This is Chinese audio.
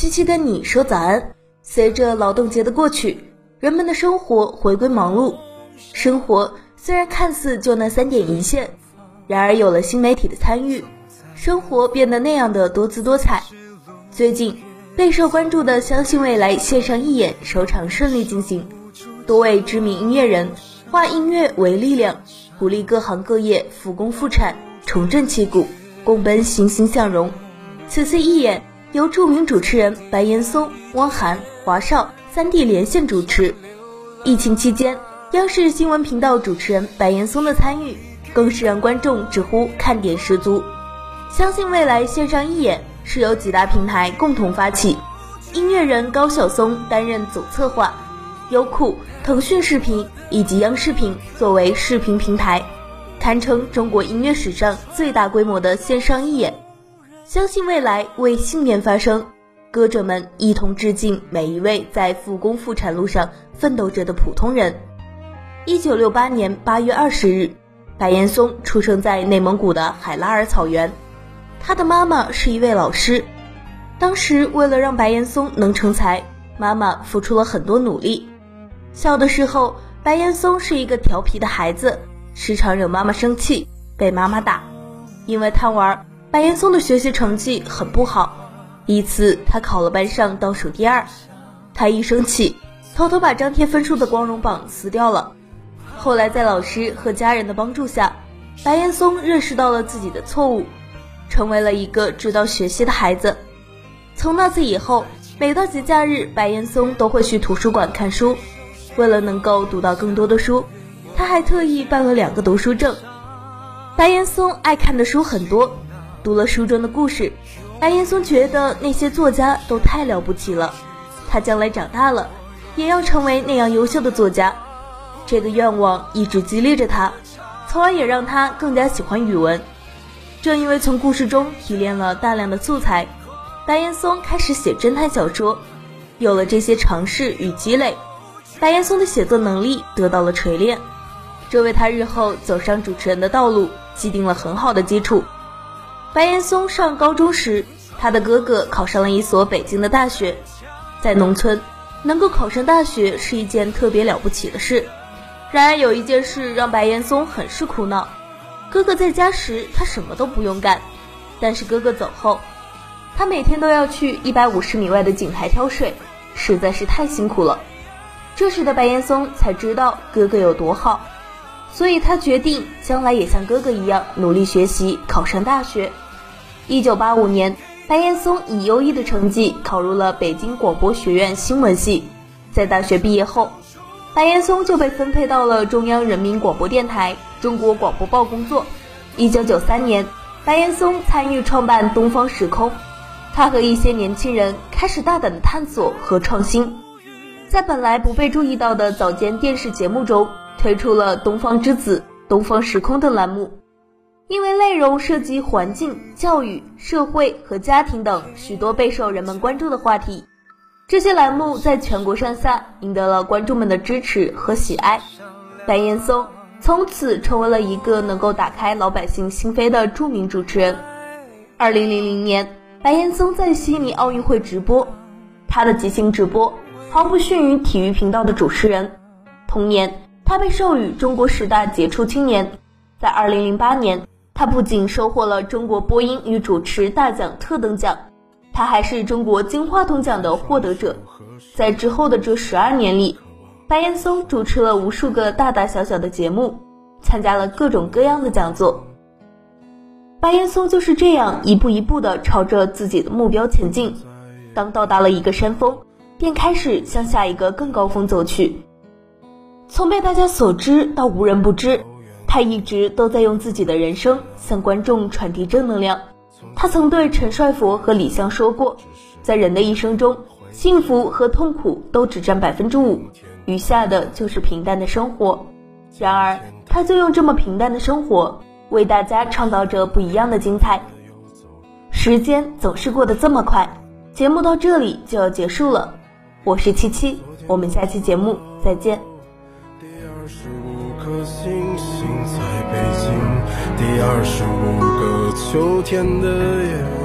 七七跟你说早安。随着劳动节的过去，人们的生活回归忙碌，生活虽然看似就那三点一线，然而有了新媒体的参与，生活变得那样的多姿多彩。最近备受关注的《相信未来》线上义演首场顺利进行，多位知名音乐人化音乐为力量，鼓励各行各业复工复产，重振旗鼓，共奔欣欣向荣。此次义演由著名主持人白岩松、汪涵、华少三地连线主持。疫情期间，央视新闻频道主持人白岩松的参与，更是让观众直呼看点十足。相信未来线上义演。是由几大平台共同发起，音乐人高晓松担任总策划，优酷、腾讯视频以及央视频作为视频平台，堪称中国音乐史上最大规模的线上义演。相信未来为信念发声，歌者们一同致敬每一位在复工复产路上奋斗着的普通人。一九六八年八月二十日，白岩松出生在内蒙古的海拉尔草原。他的妈妈是一位老师，当时为了让白岩松能成才，妈妈付出了很多努力。小的时候，白岩松是一个调皮的孩子，时常惹妈妈生气，被妈妈打。因为贪玩，白岩松的学习成绩很不好。一次，他考了班上倒数第二，他一生气，偷偷把张贴分数的光荣榜撕掉了。后来，在老师和家人的帮助下，白岩松认识到了自己的错误。成为了一个知道学习的孩子。从那次以后，每到节假日，白岩松都会去图书馆看书。为了能够读到更多的书，他还特意办了两个读书证。白岩松爱看的书很多，读了书中的故事，白岩松觉得那些作家都太了不起了。他将来长大了，也要成为那样优秀的作家。这个愿望一直激励着他，从而也让他更加喜欢语文。正因为从故事中提炼了大量的素材，白岩松开始写侦探小说。有了这些尝试与积累，白岩松的写作能力得到了锤炼，这为他日后走上主持人的道路既定了很好的基础。白岩松上高中时，他的哥哥考上了一所北京的大学。在农村，能够考上大学是一件特别了不起的事。然而，有一件事让白岩松很是苦恼。哥哥在家时，他什么都不用干；但是哥哥走后，他每天都要去一百五十米外的井台挑水，实在是太辛苦了。这时的白岩松才知道哥哥有多好，所以他决定将来也像哥哥一样努力学习，考上大学。一九八五年，白岩松以优异的成绩考入了北京广播学院新闻系。在大学毕业后，白岩松就被分配到了中央人民广播电台。中国广播报工作。一九九三年，白岩松参与创办东方时空，他和一些年轻人开始大胆的探索和创新，在本来不被注意到的早间电视节目中推出了《东方之子》《东方时空》等栏目。因为内容涉及环境、教育、社会和家庭等许多备受人们关注的话题，这些栏目在全国上下赢得了观众们的支持和喜爱。白岩松。从此成为了一个能够打开老百姓心扉的著名主持人。二零零零年，白岩松在悉尼奥运会直播，他的即兴直播毫不逊于体育频道的主持人。同年，他被授予中国十大杰出青年。在二零零八年，他不仅收获了中国播音与主持大奖特等奖，他还是中国金话筒奖的获得者。在之后的这十二年里，白岩松主持了无数个大大小小的节目，参加了各种各样的讲座。白岩松就是这样一步一步的朝着自己的目标前进。当到达了一个山峰，便开始向下一个更高峰走去。从被大家所知到无人不知，他一直都在用自己的人生向观众传递正能量。他曾对陈帅佛和李湘说过，在人的一生中，幸福和痛苦都只占百分之五。余下的就是平淡的生活，然而他就用这么平淡的生活，为大家创造着不一样的精彩。时间总是过得这么快，节目到这里就要结束了。我是七七，我们下期节目再见。五颗星星在北京，第二十五个秋天的夜。